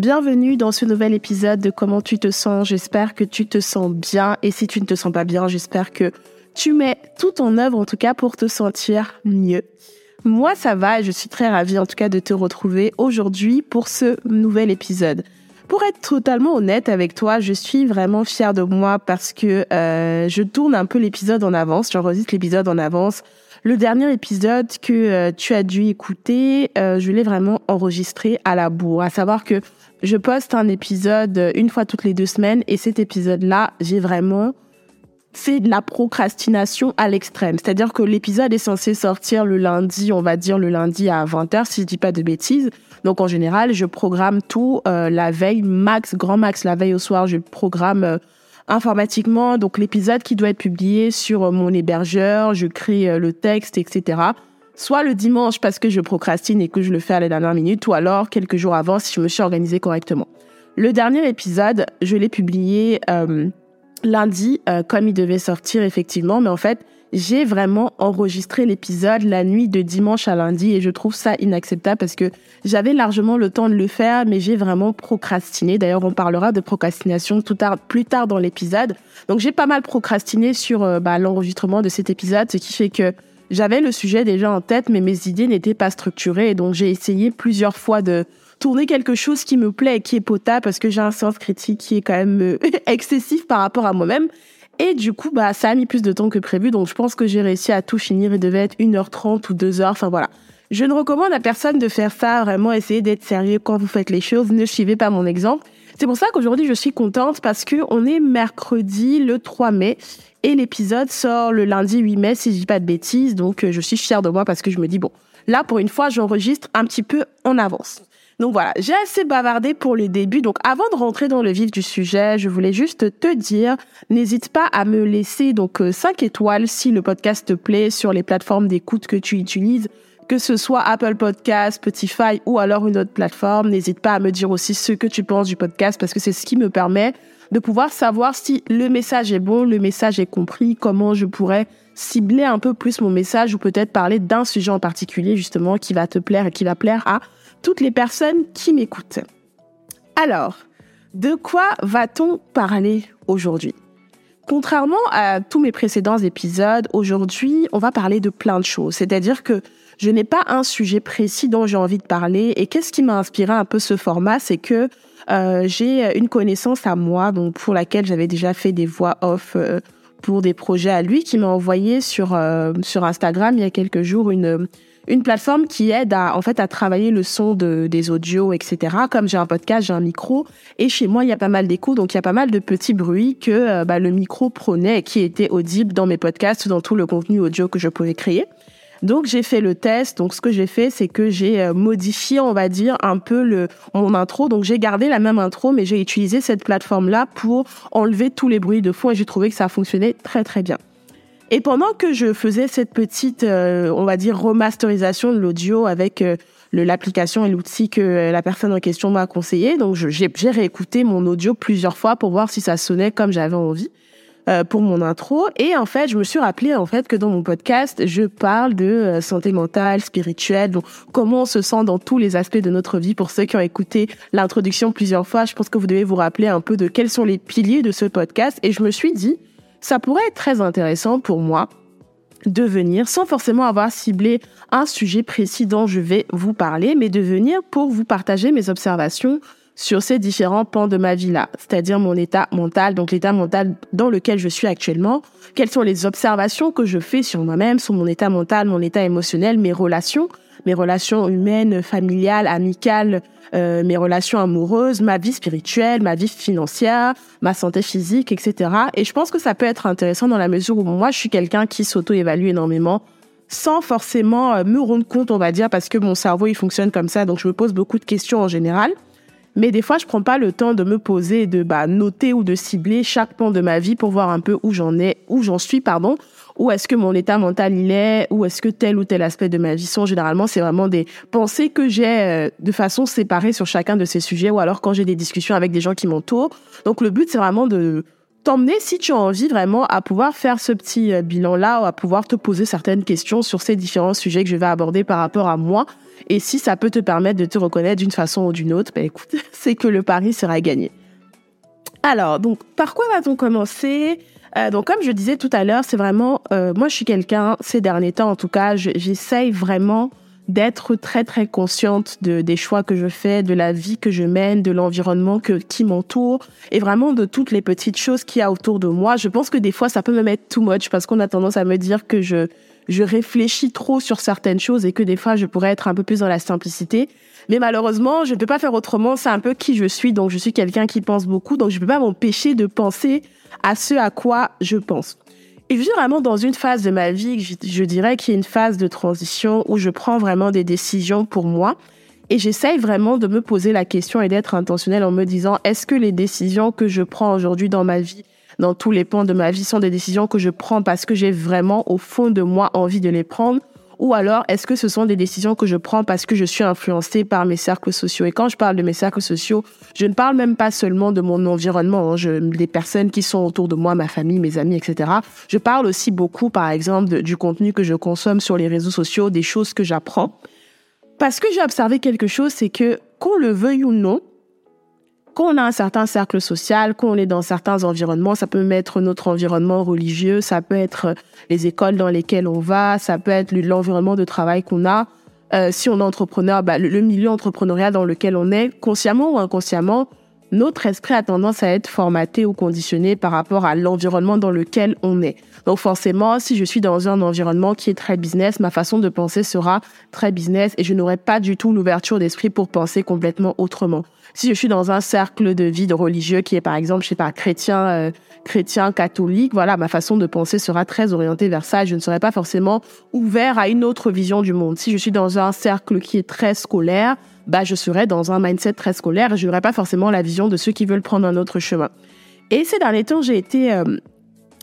Bienvenue dans ce nouvel épisode de Comment tu te sens. J'espère que tu te sens bien et si tu ne te sens pas bien, j'espère que tu mets tout en œuvre en tout cas pour te sentir mieux. Moi, ça va et je suis très ravie en tout cas de te retrouver aujourd'hui pour ce nouvel épisode. Pour être totalement honnête avec toi, je suis vraiment fière de moi parce que euh, je tourne un peu l'épisode en avance, j'enregistre l'épisode en avance. Le dernier épisode que euh, tu as dû écouter, euh, je l'ai vraiment enregistré à la bourre. À savoir que je poste un épisode une fois toutes les deux semaines et cet épisode-là, j'ai vraiment fait de la procrastination à l'extrême. C'est-à-dire que l'épisode est censé sortir le lundi, on va dire le lundi à 20h si je dis pas de bêtises. Donc en général, je programme tout euh, la veille max, grand max la veille au soir, je programme euh, informatiquement donc l'épisode qui doit être publié sur euh, mon hébergeur, je crée le texte, etc soit le dimanche parce que je procrastine et que je le fais à la dernière minute, ou alors quelques jours avant si je me suis organisée correctement. Le dernier épisode, je l'ai publié euh, lundi, euh, comme il devait sortir effectivement, mais en fait, j'ai vraiment enregistré l'épisode la nuit de dimanche à lundi et je trouve ça inacceptable parce que j'avais largement le temps de le faire, mais j'ai vraiment procrastiné. D'ailleurs, on parlera de procrastination plus tard dans l'épisode. Donc, j'ai pas mal procrastiné sur euh, bah, l'enregistrement de cet épisode, ce qui fait que j'avais le sujet déjà en tête, mais mes idées n'étaient pas structurées. Et donc, j'ai essayé plusieurs fois de tourner quelque chose qui me plaît et qui est potable parce que j'ai un sens critique qui est quand même euh, excessif par rapport à moi-même. Et du coup, bah, ça a mis plus de temps que prévu. Donc, je pense que j'ai réussi à tout finir. Il devait être 1h30 ou 2h. Enfin, voilà. Je ne recommande à personne de faire ça. Vraiment, essayez d'être sérieux quand vous faites les choses. Ne suivez pas mon exemple. C'est pour ça qu'aujourd'hui, je suis contente parce que on est mercredi le 3 mai et l'épisode sort le lundi 8 mai, si je dis pas de bêtises. Donc, euh, je suis fière de moi parce que je me dis, bon, là, pour une fois, j'enregistre un petit peu en avance. Donc voilà, j'ai assez bavardé pour le début. Donc avant de rentrer dans le vif du sujet, je voulais juste te dire, n'hésite pas à me laisser donc 5 euh, étoiles si le podcast te plaît sur les plateformes d'écoute que tu utilises, que ce soit Apple Podcast, Spotify ou alors une autre plateforme. N'hésite pas à me dire aussi ce que tu penses du podcast parce que c'est ce qui me permet de pouvoir savoir si le message est bon, le message est compris, comment je pourrais cibler un peu plus mon message ou peut-être parler d'un sujet en particulier justement qui va te plaire et qui va plaire à toutes les personnes qui m'écoutent. Alors, de quoi va-t-on parler aujourd'hui? Contrairement à tous mes précédents épisodes, aujourd'hui, on va parler de plein de choses. C'est-à-dire que je n'ai pas un sujet précis dont j'ai envie de parler. Et qu'est-ce qui m'a inspiré un peu ce format, c'est que euh, j'ai une connaissance à moi, donc pour laquelle j'avais déjà fait des voix off euh, pour des projets à lui, qui m'a envoyé sur euh, sur Instagram il y a quelques jours une une plateforme qui aide à en fait à travailler le son de, des audios, etc. Comme j'ai un podcast, j'ai un micro et chez moi il y a pas mal d'échos, donc il y a pas mal de petits bruits que bah, le micro prenait et qui étaient audibles dans mes podcasts, dans tout le contenu audio que je pouvais créer. Donc j'ai fait le test. Donc ce que j'ai fait, c'est que j'ai euh, modifié, on va dire, un peu le mon intro. Donc j'ai gardé la même intro, mais j'ai utilisé cette plateforme-là pour enlever tous les bruits de fond et j'ai trouvé que ça fonctionnait très très bien. Et pendant que je faisais cette petite, euh, on va dire, remasterisation de l'audio avec euh, l'application et l'outil que la personne en question m'a conseillé, donc j'ai réécouté mon audio plusieurs fois pour voir si ça sonnait comme j'avais envie. Euh, pour mon intro. Et en fait, je me suis rappelé en fait que dans mon podcast, je parle de euh, santé mentale, spirituelle, donc comment on se sent dans tous les aspects de notre vie. Pour ceux qui ont écouté l'introduction plusieurs fois, je pense que vous devez vous rappeler un peu de quels sont les piliers de ce podcast. Et je me suis dit, ça pourrait être très intéressant pour moi de venir sans forcément avoir ciblé un sujet précis dont je vais vous parler, mais de venir pour vous partager mes observations sur ces différents pans de ma vie là, c'est-à-dire mon état mental, donc l'état mental dans lequel je suis actuellement, quelles sont les observations que je fais sur moi-même, sur mon état mental, mon état émotionnel, mes relations, mes relations humaines, familiales, amicales, euh, mes relations amoureuses, ma vie spirituelle, ma vie financière, ma santé physique, etc. Et je pense que ça peut être intéressant dans la mesure où moi, je suis quelqu'un qui s'auto-évalue énormément sans forcément euh, me rendre compte, on va dire, parce que mon cerveau, il fonctionne comme ça, donc je me pose beaucoup de questions en général. Mais des fois, je prends pas le temps de me poser, de bah, noter ou de cibler chaque point de ma vie pour voir un peu où j'en ai, où j'en suis, pardon, où est-ce que mon état mental il est, où est-ce que tel ou tel aspect de ma vie sont. Généralement, c'est vraiment des pensées que j'ai euh, de façon séparée sur chacun de ces sujets, ou alors quand j'ai des discussions avec des gens qui m'entourent. Donc, le but, c'est vraiment de t'emmener, si tu as envie vraiment, à pouvoir faire ce petit euh, bilan-là, ou à pouvoir te poser certaines questions sur ces différents sujets que je vais aborder par rapport à moi. Et si ça peut te permettre de te reconnaître d'une façon ou d'une autre, ben écoute, c'est que le pari sera gagné. Alors, donc, par quoi va-t-on commencer? Euh, donc, comme je disais tout à l'heure, c'est vraiment, euh, moi, je suis quelqu'un, ces derniers temps, en tout cas, j'essaye vraiment d'être très, très consciente de, des choix que je fais, de la vie que je mène, de l'environnement qui m'entoure et vraiment de toutes les petites choses qu'il y a autour de moi. Je pense que des fois, ça peut me mettre too much parce qu'on a tendance à me dire que je, je réfléchis trop sur certaines choses et que des fois, je pourrais être un peu plus dans la simplicité. Mais malheureusement, je ne peux pas faire autrement. C'est un peu qui je suis. Donc, je suis quelqu'un qui pense beaucoup. Donc, je ne peux pas m'empêcher de penser à ce à quoi je pense. Et je suis vraiment dans une phase de ma vie, je, je dirais qu'il y a une phase de transition où je prends vraiment des décisions pour moi. Et j'essaye vraiment de me poser la question et d'être intentionnelle en me disant, est-ce que les décisions que je prends aujourd'hui dans ma vie, dans tous les pans de ma vie, sont des décisions que je prends parce que j'ai vraiment au fond de moi envie de les prendre ou alors, est-ce que ce sont des décisions que je prends parce que je suis influencée par mes cercles sociaux? Et quand je parle de mes cercles sociaux, je ne parle même pas seulement de mon environnement, hein, des personnes qui sont autour de moi, ma famille, mes amis, etc. Je parle aussi beaucoup, par exemple, du contenu que je consomme sur les réseaux sociaux, des choses que j'apprends. Parce que j'ai observé quelque chose, c'est que, qu'on le veuille ou non, quand on a un certain cercle social, quand on est dans certains environnements, ça peut être notre environnement religieux, ça peut être les écoles dans lesquelles on va, ça peut être l'environnement de travail qu'on a. Euh, si on est entrepreneur, bah, le, milieu entrepreneurial dans lequel on est, consciemment ou inconsciemment, notre esprit a tendance à être formaté ou conditionné par rapport à l'environnement dans lequel on est. Donc forcément, si je suis dans un environnement qui est très business, ma façon de penser sera très business et je n'aurai pas du tout l'ouverture d'esprit pour penser complètement autrement. Si je suis dans un cercle de vie de religieux qui est par exemple, je sais pas, chrétien, euh, chrétien, catholique, voilà, ma façon de penser sera très orientée vers ça. Je ne serai pas forcément ouvert à une autre vision du monde. Si je suis dans un cercle qui est très scolaire, bah, je serai dans un mindset très scolaire et je n'aurai pas forcément la vision de ceux qui veulent prendre un autre chemin. Et ces derniers temps, j'ai été, euh,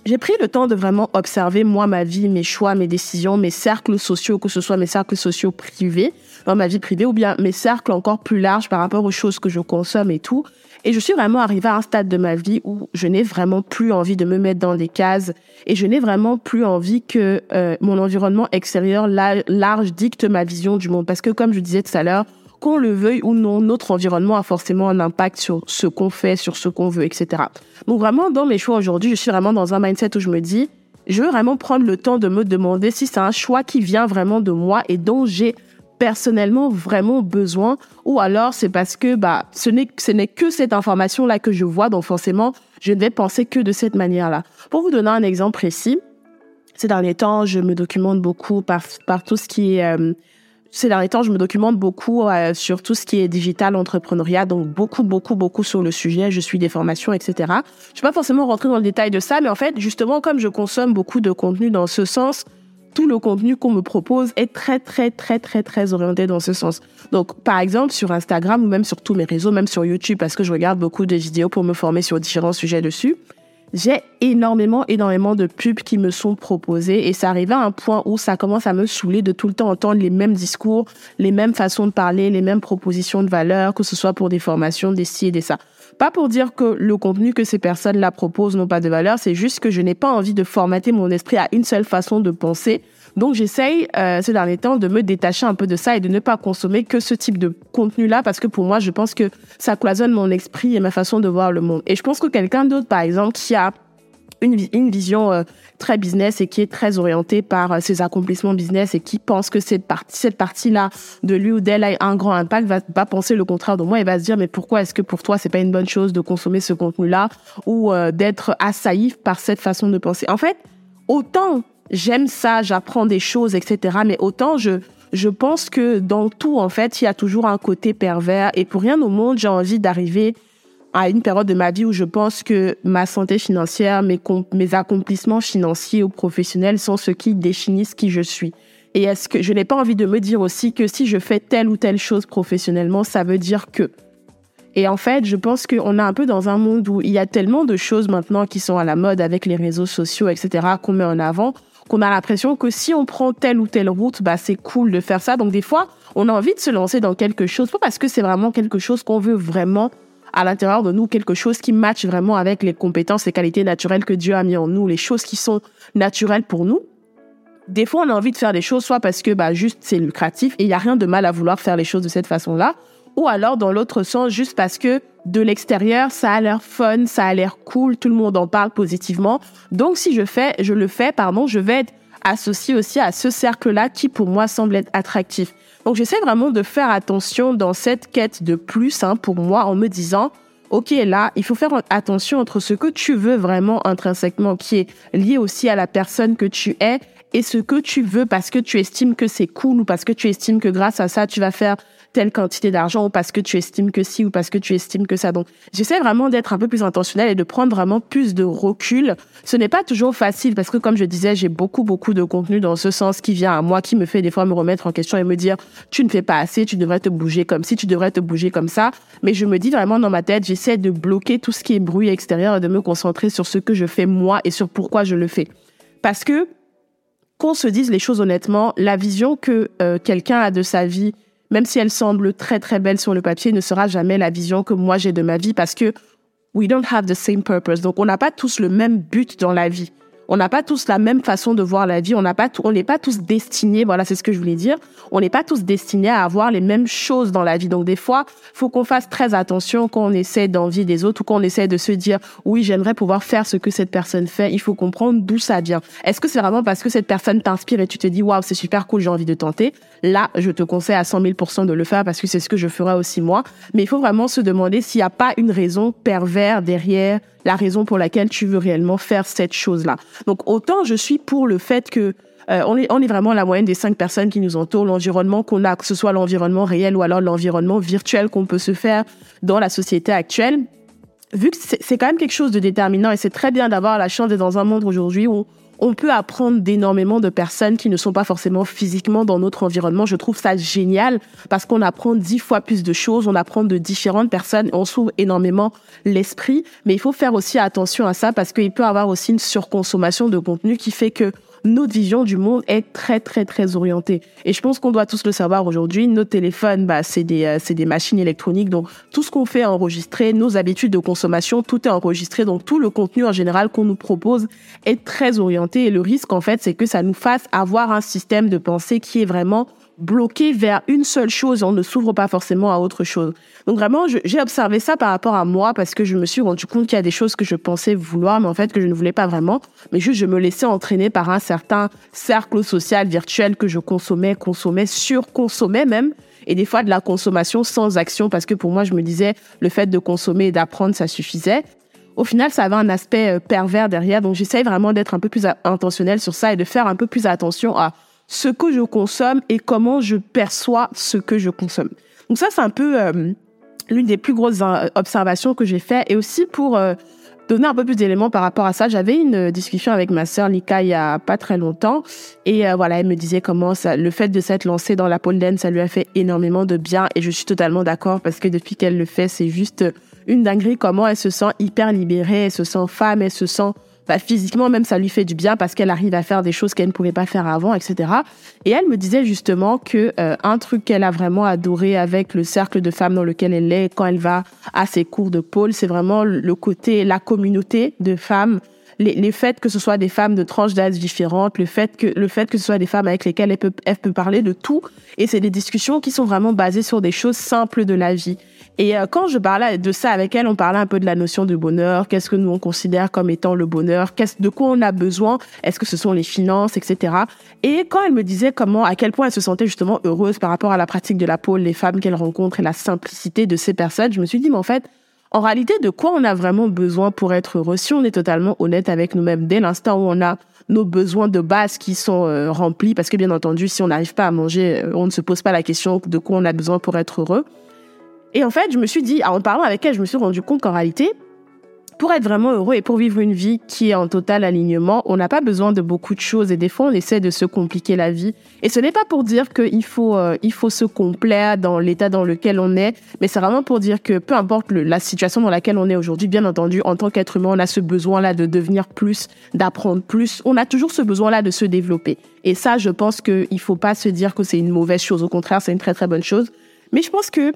j'ai pris le temps de vraiment observer moi ma vie, mes choix, mes décisions, mes cercles sociaux, que ce soit mes cercles sociaux privés, dans ma vie privée, ou bien mes cercles encore plus larges par rapport aux choses que je consomme et tout. Et je suis vraiment arrivée à un stade de ma vie où je n'ai vraiment plus envie de me mettre dans des cases et je n'ai vraiment plus envie que euh, mon environnement extérieur large dicte ma vision du monde. Parce que comme je disais tout à l'heure, qu'on le veuille ou non, notre environnement a forcément un impact sur ce qu'on fait, sur ce qu'on veut, etc. Donc vraiment, dans mes choix aujourd'hui, je suis vraiment dans un mindset où je me dis, je veux vraiment prendre le temps de me demander si c'est un choix qui vient vraiment de moi et dont j'ai personnellement vraiment besoin ou alors c'est parce que bah ce n'est ce n'est que cette information là que je vois donc forcément je ne vais penser que de cette manière là. Pour vous donner un exemple précis, ces derniers temps, je me documente beaucoup par par tout ce qui est euh, ces derniers temps, je me documente beaucoup euh, sur tout ce qui est digital entrepreneuriat, donc beaucoup, beaucoup, beaucoup sur le sujet. Je suis des formations, etc. Je ne vais pas forcément rentrer dans le détail de ça, mais en fait, justement, comme je consomme beaucoup de contenu dans ce sens, tout le contenu qu'on me propose est très, très, très, très, très orienté dans ce sens. Donc, par exemple, sur Instagram ou même sur tous mes réseaux, même sur YouTube, parce que je regarde beaucoup de vidéos pour me former sur différents sujets dessus, j'ai énormément, énormément de pubs qui me sont proposées et ça arrive à un point où ça commence à me saouler de tout le temps entendre les mêmes discours, les mêmes façons de parler, les mêmes propositions de valeur, que ce soit pour des formations, des ci et des ça. Pas pour dire que le contenu que ces personnes-là proposent n'ont pas de valeur, c'est juste que je n'ai pas envie de formater mon esprit à une seule façon de penser donc j'essaye euh, ces derniers temps de me détacher un peu de ça et de ne pas consommer que ce type de contenu-là parce que pour moi, je pense que ça cloisonne mon esprit et ma façon de voir le monde. Et je pense que quelqu'un d'autre, par exemple, qui a une, une vision euh, très business et qui est très orientée par euh, ses accomplissements business et qui pense que cette partie cette partie là de lui ou d'elle a un grand impact va pas penser le contraire de moi et va se dire mais pourquoi est-ce que pour toi c'est pas une bonne chose de consommer ce contenu là ou euh, d'être assailli par cette façon de penser? En fait autant j'aime ça j'apprends des choses etc mais autant je je pense que dans tout en fait il y a toujours un côté pervers et pour rien au monde j'ai envie d'arriver à une période de ma vie où je pense que ma santé financière, mes, accomplissements financiers ou professionnels sont ce qui définissent qui je suis. Et est-ce que je n'ai pas envie de me dire aussi que si je fais telle ou telle chose professionnellement, ça veut dire que. Et en fait, je pense qu'on est un peu dans un monde où il y a tellement de choses maintenant qui sont à la mode avec les réseaux sociaux, etc., qu'on met en avant, qu'on a l'impression que si on prend telle ou telle route, bah, c'est cool de faire ça. Donc, des fois, on a envie de se lancer dans quelque chose, pas parce que c'est vraiment quelque chose qu'on veut vraiment à l'intérieur de nous quelque chose qui matche vraiment avec les compétences et qualités naturelles que Dieu a mis en nous, les choses qui sont naturelles pour nous. Des fois, on a envie de faire des choses soit parce que bah juste c'est lucratif et il y a rien de mal à vouloir faire les choses de cette façon-là, ou alors dans l'autre sens juste parce que de l'extérieur, ça a l'air fun, ça a l'air cool, tout le monde en parle positivement. Donc si je fais, je le fais, pardon, je vais être associé aussi à ce cercle-là qui pour moi semble être attractif. Donc j'essaie vraiment de faire attention dans cette quête de plus hein, pour moi en me disant, ok là, il faut faire attention entre ce que tu veux vraiment intrinsèquement, qui est lié aussi à la personne que tu es, et ce que tu veux parce que tu estimes que c'est cool ou parce que tu estimes que grâce à ça, tu vas faire telle quantité d'argent ou parce que tu estimes que si ou parce que tu estimes que ça. Donc, j'essaie vraiment d'être un peu plus intentionnel et de prendre vraiment plus de recul. Ce n'est pas toujours facile parce que, comme je disais, j'ai beaucoup, beaucoup de contenu dans ce sens qui vient à moi, qui me fait des fois me remettre en question et me dire, tu ne fais pas assez, tu devrais te bouger comme si, tu devrais te bouger comme ça. Mais je me dis vraiment dans ma tête, j'essaie de bloquer tout ce qui est bruit extérieur et de me concentrer sur ce que je fais moi et sur pourquoi je le fais. Parce que, qu'on se dise les choses honnêtement, la vision que euh, quelqu'un a de sa vie même si elle semble très très belle sur le papier, ne sera jamais la vision que moi j'ai de ma vie parce que we don't have the same purpose. Donc on n'a pas tous le même but dans la vie. On n'a pas tous la même façon de voir la vie. On n'a pas, on n'est pas tous destinés. Voilà, c'est ce que je voulais dire. On n'est pas tous destinés à avoir les mêmes choses dans la vie. Donc des fois, faut qu'on fasse très attention quand on essaie d'envier des autres ou quand on essaie de se dire oui, j'aimerais pouvoir faire ce que cette personne fait. Il faut comprendre d'où ça vient. Est-ce que c'est vraiment parce que cette personne t'inspire et tu te dis waouh, c'est super cool, j'ai envie de tenter? Là, je te conseille à 100 000 de le faire parce que c'est ce que je ferai aussi moi. Mais il faut vraiment se demander s'il n'y a pas une raison pervers derrière la raison pour laquelle tu veux réellement faire cette chose-là. Donc autant je suis pour le fait que euh, on, est, on est vraiment la moyenne des cinq personnes qui nous entourent, l'environnement qu'on a, que ce soit l'environnement réel ou alors l'environnement virtuel qu'on peut se faire dans la société actuelle. Vu que c'est quand même quelque chose de déterminant et c'est très bien d'avoir la chance d'être dans un monde aujourd'hui où on peut apprendre d'énormément de personnes qui ne sont pas forcément physiquement dans notre environnement. Je trouve ça génial parce qu'on apprend dix fois plus de choses, on apprend de différentes personnes, on s'ouvre énormément l'esprit. Mais il faut faire aussi attention à ça parce qu'il peut y avoir aussi une surconsommation de contenu qui fait que notre vision du monde est très très très orientée. Et je pense qu'on doit tous le savoir aujourd'hui. Nos téléphones, bah, c'est des euh, c'est des machines électroniques, donc tout ce qu'on fait est enregistré. Nos habitudes de consommation, tout est enregistré. Donc tout le contenu en général qu'on nous propose est très orienté. Et le risque en fait, c'est que ça nous fasse avoir un système de pensée qui est vraiment bloqué vers une seule chose, on ne s'ouvre pas forcément à autre chose. Donc vraiment, j'ai observé ça par rapport à moi parce que je me suis rendu compte qu'il y a des choses que je pensais vouloir, mais en fait que je ne voulais pas vraiment. Mais juste, je me laissais entraîner par un certain cercle social virtuel que je consommais, consommais, surconsommais même. Et des fois de la consommation sans action parce que pour moi, je me disais, le fait de consommer et d'apprendre, ça suffisait au final, ça avait un aspect euh, pervers derrière. Donc, j'essaye vraiment d'être un peu plus intentionnel sur ça et de faire un peu plus attention à ce que je consomme et comment je perçois ce que je consomme. Donc ça, c'est un peu euh, l'une des plus grosses euh, observations que j'ai fait. Et aussi pour euh, donner un peu plus d'éléments par rapport à ça, j'avais une discussion avec ma sœur Lika il y a pas très longtemps. Et voilà, elle me disait comment ça, le fait de s'être lancée dans la pole dance, ça lui a fait énormément de bien. Et je suis totalement d'accord parce que depuis qu'elle le fait, c'est juste une dinguerie comment elle se sent hyper libérée, elle se sent femme, elle se sent bah, physiquement même ça lui fait du bien parce qu'elle arrive à faire des choses qu'elle ne pouvait pas faire avant, etc. Et elle me disait justement que euh, un truc qu'elle a vraiment adoré avec le cercle de femmes dans lequel elle est quand elle va à ses cours de pôle, c'est vraiment le côté, la communauté de femmes les, les faits que ce soit des femmes de tranches d'âge différentes, le fait que le fait que ce soit des femmes avec lesquelles elle peut, elle peut parler de tout. Et c'est des discussions qui sont vraiment basées sur des choses simples de la vie. Et euh, quand je parlais de ça avec elle, on parlait un peu de la notion de bonheur, qu'est-ce que nous on considère comme étant le bonheur, qu'est-ce de quoi on a besoin, est-ce que ce sont les finances, etc. Et quand elle me disait comment, à quel point elle se sentait justement heureuse par rapport à la pratique de la pôle, les femmes qu'elle rencontre et la simplicité de ces personnes, je me suis dit, mais en fait, en réalité, de quoi on a vraiment besoin pour être heureux? Si on est totalement honnête avec nous-mêmes, dès l'instant où on a nos besoins de base qui sont euh, remplis, parce que bien entendu, si on n'arrive pas à manger, euh, on ne se pose pas la question de quoi on a besoin pour être heureux. Et en fait, je me suis dit, en parlant avec elle, je me suis rendu compte qu'en réalité, pour être vraiment heureux et pour vivre une vie qui est en total alignement, on n'a pas besoin de beaucoup de choses et des fois on essaie de se compliquer la vie. Et ce n'est pas pour dire qu'il faut euh, faut se complaire dans l'état dans lequel on est, mais c'est vraiment pour dire que peu importe la situation dans laquelle on est aujourd'hui, bien entendu, en tant qu'être humain, on a ce besoin-là de devenir plus, d'apprendre plus. On a toujours ce besoin-là de se développer. Et ça, je pense qu'il faut pas se dire que c'est une mauvaise chose. Au contraire, c'est une très très bonne chose. Mais je pense que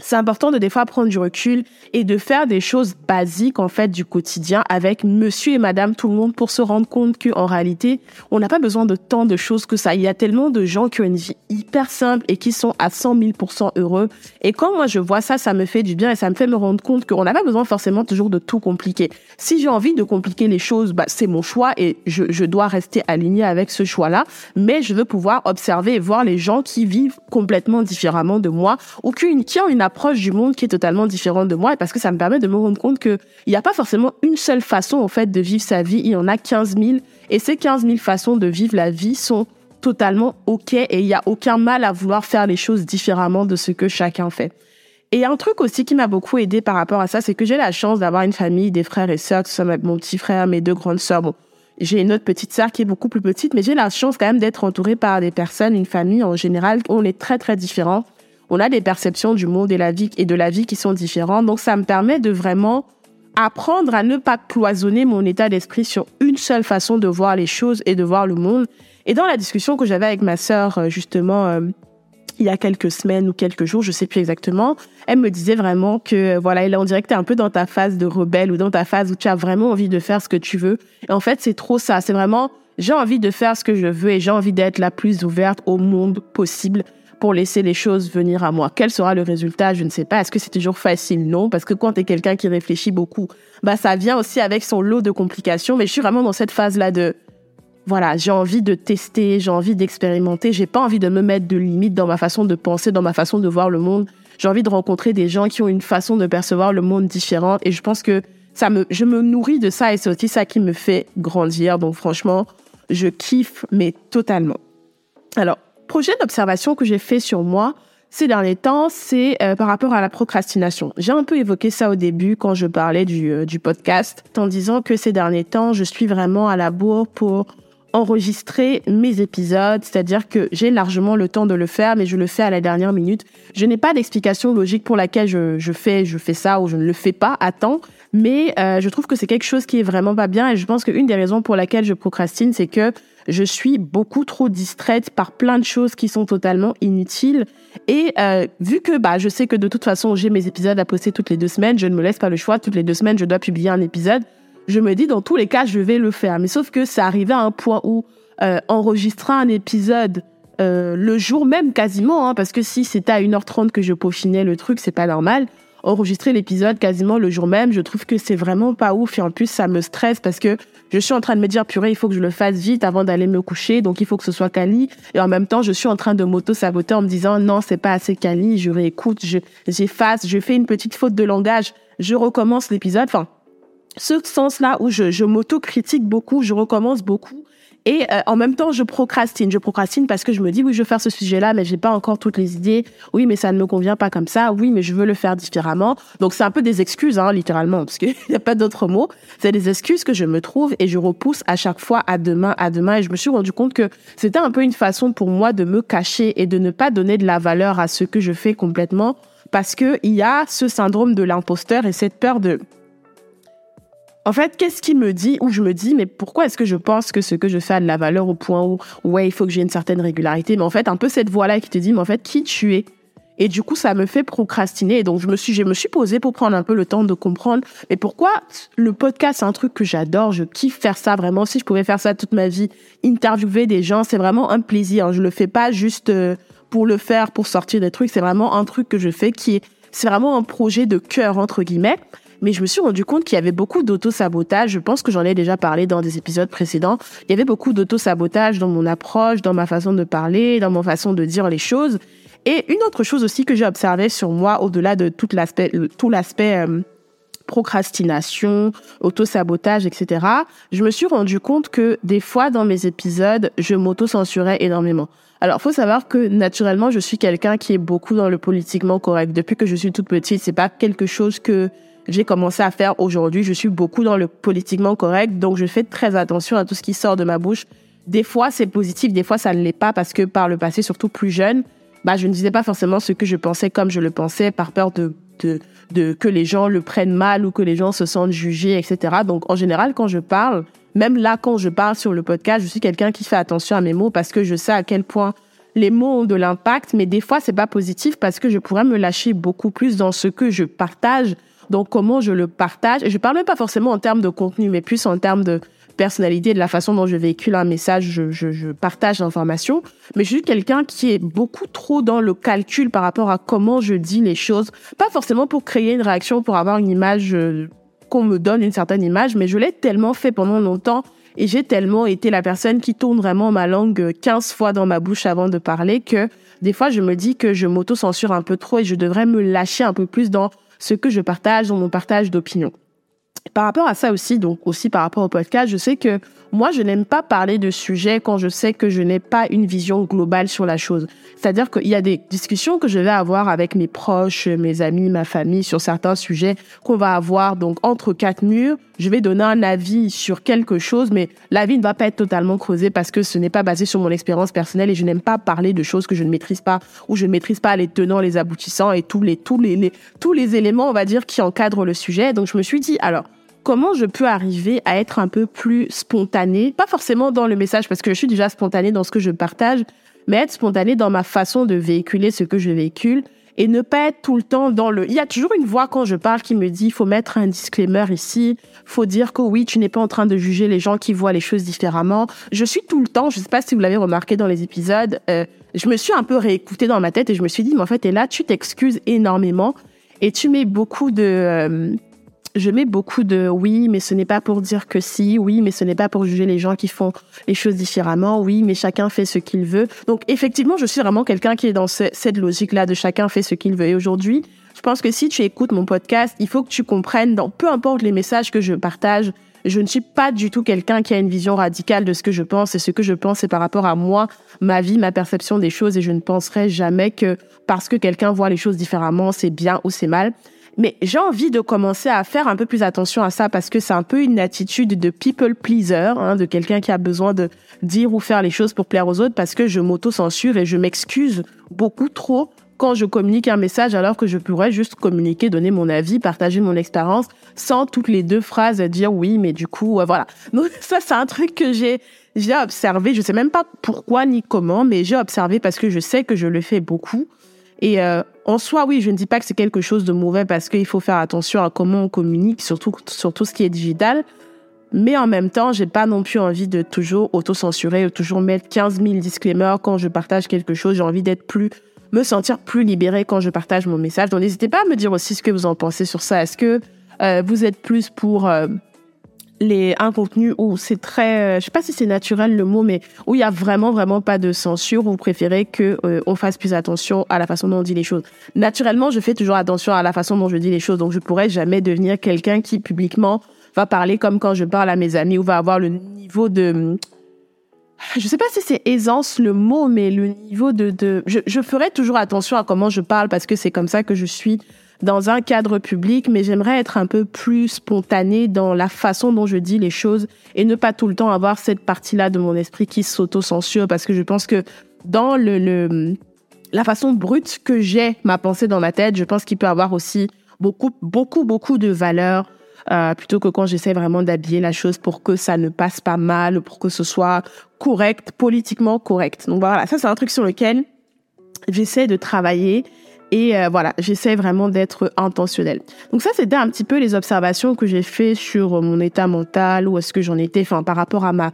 c'est important de des fois prendre du recul et de faire des choses basiques en fait du quotidien avec monsieur et madame tout le monde pour se rendre compte qu'en réalité on n'a pas besoin de tant de choses que ça. Il y a tellement de gens qui ont une vie hyper simple et qui sont à 100 000% heureux. Et quand moi je vois ça, ça me fait du bien et ça me fait me rendre compte qu'on n'a pas besoin forcément toujours de tout compliquer. Si j'ai envie de compliquer les choses, bah, c'est mon choix et je, dois rester aligné avec ce choix-là. Mais je veux pouvoir observer et voir les gens qui vivent complètement différemment de moi ou qui ont une approche du monde qui est totalement différente de moi et parce que ça me permet de me rendre compte que il n'y a pas forcément une seule façon en fait de vivre sa vie. Il y en a 15 000 et ces 15 000 façons de vivre la vie sont totalement ok et il n'y a aucun mal à vouloir faire les choses différemment de ce que chacun fait. Et un truc aussi qui m'a beaucoup aidé par rapport à ça, c'est que j'ai la chance d'avoir une famille, des frères et sœurs, que ce soit mon petit frère, mes deux grandes sœurs. Bon, j'ai une autre petite sœur qui est beaucoup plus petite, mais j'ai la chance quand même d'être entourée par des personnes, une famille en général, on est très très différents on a des perceptions du monde et, la vie, et de la vie qui sont différentes. Donc, ça me permet de vraiment apprendre à ne pas cloisonner mon état d'esprit sur une seule façon de voir les choses et de voir le monde. Et dans la discussion que j'avais avec ma sœur, euh, justement, euh, il y a quelques semaines ou quelques jours, je sais plus exactement, elle me disait vraiment que, voilà, elle est en direct, un peu dans ta phase de rebelle ou dans ta phase où tu as vraiment envie de faire ce que tu veux. Et en fait, c'est trop ça. C'est vraiment, j'ai envie de faire ce que je veux et j'ai envie d'être la plus ouverte au monde possible pour laisser les choses venir à moi. Quel sera le résultat Je ne sais pas. Est-ce que c'est toujours facile? Non, parce que quand tu es quelqu'un qui réfléchit beaucoup, bah ça vient aussi avec son lot de complications. Mais je suis vraiment dans cette phase-là de voilà, j'ai envie de tester, j'ai envie d'expérimenter, j'ai pas envie de me mettre de limites dans ma façon de penser, dans ma façon de voir le monde. J'ai envie de rencontrer des gens qui ont une façon de percevoir le monde différente et je pense que ça me je me nourris de ça et c'est aussi ça qui me fait grandir. Donc franchement, je kiffe mais totalement. Alors, prochaine observation que j'ai fait sur moi ces derniers temps, c'est euh, par rapport à la procrastination. J'ai un peu évoqué ça au début quand je parlais du, euh, du podcast, en disant que ces derniers temps, je suis vraiment à la bourre pour enregistrer mes épisodes, c'est-à-dire que j'ai largement le temps de le faire, mais je le fais à la dernière minute. Je n'ai pas d'explication logique pour laquelle je, je, fais je fais ça ou je ne le fais pas à temps, mais euh, je trouve que c'est quelque chose qui est vraiment pas bien et je pense qu'une des raisons pour laquelle je procrastine, c'est que je suis beaucoup trop distraite par plein de choses qui sont totalement inutiles. Et euh, vu que bah, je sais que de toute façon, j'ai mes épisodes à poster toutes les deux semaines, je ne me laisse pas le choix. Toutes les deux semaines, je dois publier un épisode. Je me dis, dans tous les cas, je vais le faire. Mais sauf que ça arrivait à un point où euh, enregistrer un épisode euh, le jour même quasiment, hein, parce que si c'était à 1h30 que je peaufinais le truc, c'est pas normal enregistrer l'épisode quasiment le jour même. Je trouve que c'est vraiment pas ouf et en plus ça me stresse parce que je suis en train de me dire purée, il faut que je le fasse vite avant d'aller me coucher, donc il faut que ce soit quali. Et en même temps, je suis en train de m'auto-saboter en me disant non, c'est pas assez quali, je réécoute, je, j'efface, je fais une petite faute de langage, je recommence l'épisode. Enfin, ce sens-là où je, je m'auto-critique beaucoup, je recommence beaucoup et euh, en même temps, je procrastine. Je procrastine parce que je me dis, oui, je veux faire ce sujet-là, mais j'ai pas encore toutes les idées. Oui, mais ça ne me convient pas comme ça. Oui, mais je veux le faire différemment. Donc, c'est un peu des excuses, hein, littéralement, parce qu'il n'y a pas d'autre mot. C'est des excuses que je me trouve et je repousse à chaque fois à demain, à demain. Et je me suis rendu compte que c'était un peu une façon pour moi de me cacher et de ne pas donner de la valeur à ce que je fais complètement parce que il y a ce syndrome de l'imposteur et cette peur de en fait, qu'est-ce qui me dit, ou je me dis, mais pourquoi est-ce que je pense que ce que je fais a de la valeur au point où, ouais, il faut que j'ai une certaine régularité, mais en fait, un peu cette voix-là qui te dit, mais en fait, qui tu es? Et du coup, ça me fait procrastiner. Et donc, je me suis, je me suis posée pour prendre un peu le temps de comprendre. Mais pourquoi le podcast, c'est un truc que j'adore. Je kiffe faire ça vraiment. Si je pouvais faire ça toute ma vie, interviewer des gens, c'est vraiment un plaisir. Je le fais pas juste euh, pour le faire, pour sortir des trucs. C'est vraiment un truc que je fais qui est, c'est vraiment un projet de cœur, entre guillemets. Mais je me suis rendu compte qu'il y avait beaucoup d'auto-sabotage. Je pense que j'en ai déjà parlé dans des épisodes précédents. Il y avait beaucoup d'auto-sabotage dans mon approche, dans ma façon de parler, dans mon façon de dire les choses. Et une autre chose aussi que j'ai observé sur moi, au-delà de tout l'aspect, tout l'aspect euh, procrastination, auto-sabotage, etc., je me suis rendu compte que des fois dans mes épisodes, je m'auto-censurais énormément. Alors, faut savoir que naturellement, je suis quelqu'un qui est beaucoup dans le politiquement correct. Depuis que je suis toute petite, c'est pas quelque chose que j'ai commencé à faire aujourd'hui. Je suis beaucoup dans le politiquement correct, donc je fais très attention à tout ce qui sort de ma bouche. Des fois, c'est positif, des fois, ça ne l'est pas parce que par le passé, surtout plus jeune, bah, je ne disais pas forcément ce que je pensais comme je le pensais par peur de, de, que les gens le prennent mal ou que les gens se sentent jugés, etc. Donc, en général, quand je parle, même là, quand je parle sur le podcast, je suis quelqu'un qui fait attention à mes mots parce que je sais à quel point les mots ont de l'impact, mais des fois, c'est pas positif parce que je pourrais me lâcher beaucoup plus dans ce que je partage. Donc, comment je le partage. Et je parle même pas forcément en termes de contenu, mais plus en termes de personnalité, de la façon dont je véhicule un message, je, je, partage l'information. Mais je suis quelqu'un qui est beaucoup trop dans le calcul par rapport à comment je dis les choses. Pas forcément pour créer une réaction, pour avoir une image, euh, qu'on me donne une certaine image, mais je l'ai tellement fait pendant longtemps et j'ai tellement été la personne qui tourne vraiment ma langue 15 fois dans ma bouche avant de parler que des fois je me dis que je m'auto-censure un peu trop et je devrais me lâcher un peu plus dans ce que je partage, dans mon partage d'opinion. Par rapport à ça aussi, donc aussi par rapport au podcast, je sais que moi, je n'aime pas parler de sujets quand je sais que je n'ai pas une vision globale sur la chose. C'est-à-dire qu'il y a des discussions que je vais avoir avec mes proches, mes amis, ma famille sur certains sujets qu'on va avoir donc entre quatre murs. Je vais donner un avis sur quelque chose, mais l'avis ne va pas être totalement creusé parce que ce n'est pas basé sur mon expérience personnelle et je n'aime pas parler de choses que je ne maîtrise pas ou je ne maîtrise pas les tenants, les aboutissants et tous les tous les, tous les éléments, on va dire, qui encadrent le sujet. Donc je me suis dit alors comment je peux arriver à être un peu plus spontanée, pas forcément dans le message parce que je suis déjà spontanée dans ce que je partage, mais être spontanée dans ma façon de véhiculer ce que je véhicule et ne pas être tout le temps dans le... Il y a toujours une voix quand je parle qui me dit, il faut mettre un disclaimer ici, faut dire que oui, tu n'es pas en train de juger les gens qui voient les choses différemment. Je suis tout le temps, je ne sais pas si vous l'avez remarqué dans les épisodes, euh, je me suis un peu réécoutée dans ma tête et je me suis dit, mais en fait, et là, tu t'excuses énormément et tu mets beaucoup de... Euh, je mets beaucoup de oui, mais ce n'est pas pour dire que si, oui, mais ce n'est pas pour juger les gens qui font les choses différemment, oui, mais chacun fait ce qu'il veut. Donc effectivement, je suis vraiment quelqu'un qui est dans cette logique-là de chacun fait ce qu'il veut. Et aujourd'hui, je pense que si tu écoutes mon podcast, il faut que tu comprennes, dans peu importe les messages que je partage, je ne suis pas du tout quelqu'un qui a une vision radicale de ce que je pense. Et ce que je pense, c'est par rapport à moi, ma vie, ma perception des choses. Et je ne penserai jamais que parce que quelqu'un voit les choses différemment, c'est bien ou c'est mal. Mais j'ai envie de commencer à faire un peu plus attention à ça parce que c'est un peu une attitude de people pleaser, hein, de quelqu'un qui a besoin de dire ou faire les choses pour plaire aux autres parce que je m'auto-censure et je m'excuse beaucoup trop quand je communique un message alors que je pourrais juste communiquer, donner mon avis, partager mon expérience sans toutes les deux phrases dire oui, mais du coup, euh, voilà. Donc ça, c'est un truc que j'ai j'ai observé. Je sais même pas pourquoi ni comment, mais j'ai observé parce que je sais que je le fais beaucoup. Et euh, en soi, oui, je ne dis pas que c'est quelque chose de mauvais parce qu'il faut faire attention à comment on communique, surtout sur tout ce qui est digital. Mais en même temps, j'ai pas non plus envie de toujours auto-censurer ou toujours mettre 15 000 disclaimers quand je partage quelque chose. J'ai envie d'être plus, me sentir plus libérée quand je partage mon message. Donc n'hésitez pas à me dire aussi ce que vous en pensez sur ça. Est-ce que euh, vous êtes plus pour euh, les un contenu où c'est très euh, je sais pas si c'est naturel le mot mais où il y a vraiment vraiment pas de censure ou vous préférez que euh, on fasse plus attention à la façon dont on dit les choses. Naturellement, je fais toujours attention à la façon dont je dis les choses donc je pourrais jamais devenir quelqu'un qui publiquement va parler comme quand je parle à mes amis ou va avoir le niveau de je sais pas si c'est aisance le mot mais le niveau de de je, je ferai toujours attention à comment je parle parce que c'est comme ça que je suis dans un cadre public, mais j'aimerais être un peu plus spontanée dans la façon dont je dis les choses et ne pas tout le temps avoir cette partie-là de mon esprit qui s'auto-censure parce que je pense que dans le, le la façon brute que j'ai ma pensée dans ma tête, je pense qu'il peut avoir aussi beaucoup, beaucoup, beaucoup de valeur euh, plutôt que quand j'essaie vraiment d'habiller la chose pour que ça ne passe pas mal, pour que ce soit correct, politiquement correct. Donc voilà, ça c'est un truc sur lequel j'essaie de travailler Et euh, voilà, j'essaie vraiment d'être intentionnelle. Donc ça, c'était un petit peu les observations que j'ai fait sur mon état mental, ou est-ce que j'en étais, enfin par rapport à ma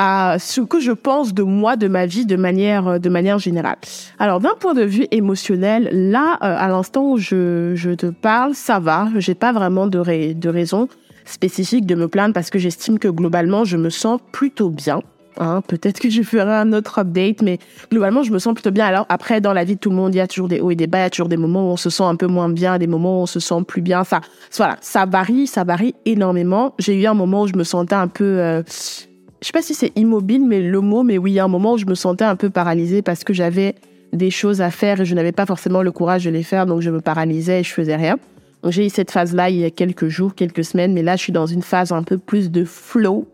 à ce que je pense de moi, de ma vie, de manière de manière générale. Alors d'un point de vue émotionnel, là, euh, à l'instant où je, je te parle, ça va. J'ai pas vraiment de, de raison spécifique de me plaindre parce que j'estime que globalement, je me sens plutôt bien. Hein, peut-être que je ferai un autre update, mais globalement, je me sens plutôt bien. Alors après, dans la vie de tout le monde, il y a toujours des hauts et des bas, il y a toujours des moments où on se sent un peu moins bien, des moments où on se sent plus bien. Ça, voilà, ça varie, ça varie énormément. J'ai eu un moment où je me sentais un peu, euh, je sais pas si c'est immobile, mais le mot, mais oui, il y a un moment où je me sentais un peu paralysée parce que j'avais des choses à faire et je n'avais pas forcément le courage de les faire, donc je me paralysais et je faisais rien. J'ai eu cette phase-là il y a quelques jours, quelques semaines, mais là je suis dans une phase un peu plus de flow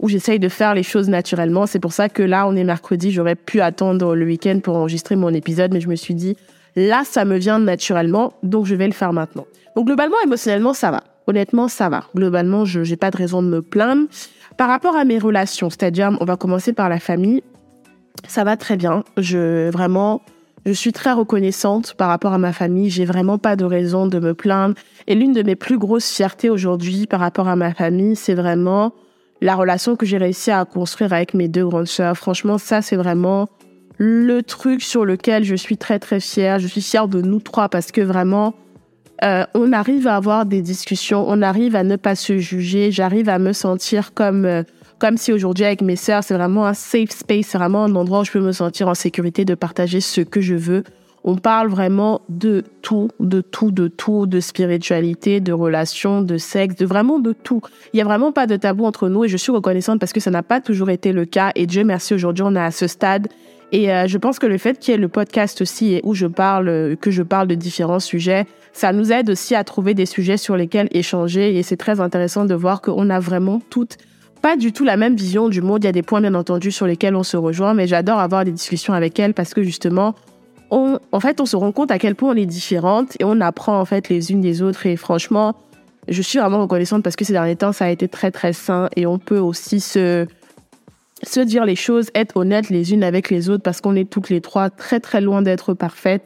où j'essaye de faire les choses naturellement. C'est pour ça que là, on est mercredi, j'aurais pu attendre le week-end pour enregistrer mon épisode, mais je me suis dit, là, ça me vient naturellement, donc je vais le faire maintenant. Donc globalement, émotionnellement, ça va. Honnêtement, ça va. Globalement, je n'ai pas de raison de me plaindre. Par rapport à mes relations, c'est-à-dire, on va commencer par la famille, ça va très bien. Je vraiment, je suis très reconnaissante par rapport à ma famille. J'ai vraiment pas de raison de me plaindre. Et l'une de mes plus grosses fiertés aujourd'hui par rapport à ma famille, c'est vraiment la relation que j'ai réussi à construire avec mes deux grandes sœurs. Franchement, ça, c'est vraiment le truc sur lequel je suis très, très fière. Je suis fière de nous trois parce que vraiment, euh, on arrive à avoir des discussions, on arrive à ne pas se juger. J'arrive à me sentir comme, euh, comme si aujourd'hui, avec mes sœurs, c'est vraiment un safe space, c'est vraiment un endroit où je peux me sentir en sécurité de partager ce que je veux on parle vraiment de tout, de tout, de tout, de spiritualité, de relations, de sexe, de vraiment de tout. Il y a vraiment pas de tabou entre nous et je suis reconnaissante parce que ça n'a pas toujours été le cas et Dieu merci aujourd'hui on est à ce stade et euh, je pense que le fait qu'il y ait le podcast aussi et où je parle, que je parle de différents sujets, ça nous aide aussi à trouver des sujets sur lesquels échanger et c'est très intéressant de voir qu'on a vraiment toutes pas du tout la même vision du monde. Il y a des points bien entendu sur lesquels on se rejoint, mais j'adore avoir des discussions avec elle parce que justement, en fait, on se rend compte à quel point on est différentes et on apprend en fait les unes des autres. Et franchement, je suis vraiment reconnaissante parce que ces derniers temps, ça a été très très sain et on peut aussi se dire les choses, être honnête les unes avec les autres parce qu'on est toutes les trois très très loin d'être parfaites.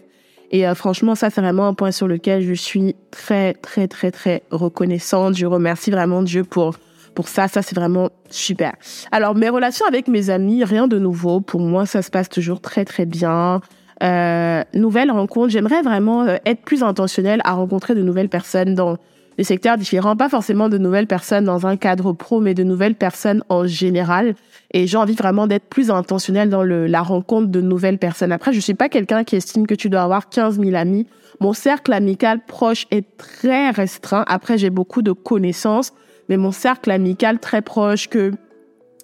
Et euh, franchement, ça c'est vraiment un point sur lequel je suis très très très très reconnaissante. Je remercie vraiment Dieu pour pour ça. Ça c'est vraiment super. Alors mes relations avec mes amis, rien de nouveau. Pour moi, ça se passe toujours très très bien euh, nouvelles rencontres. J'aimerais vraiment euh, être plus intentionnelle à rencontrer de nouvelles personnes dans des secteurs différents, pas forcément de nouvelles personnes dans un cadre pro, mais de nouvelles personnes en général. Et j'ai envie vraiment d'être plus intentionnelle dans le, la rencontre de nouvelles personnes. Après, je suis pas quelqu'un qui estime que tu dois avoir 15 000 amis. Mon cercle amical proche est très restreint. Après, j'ai beaucoup de connaissances, mais mon cercle amical très proche que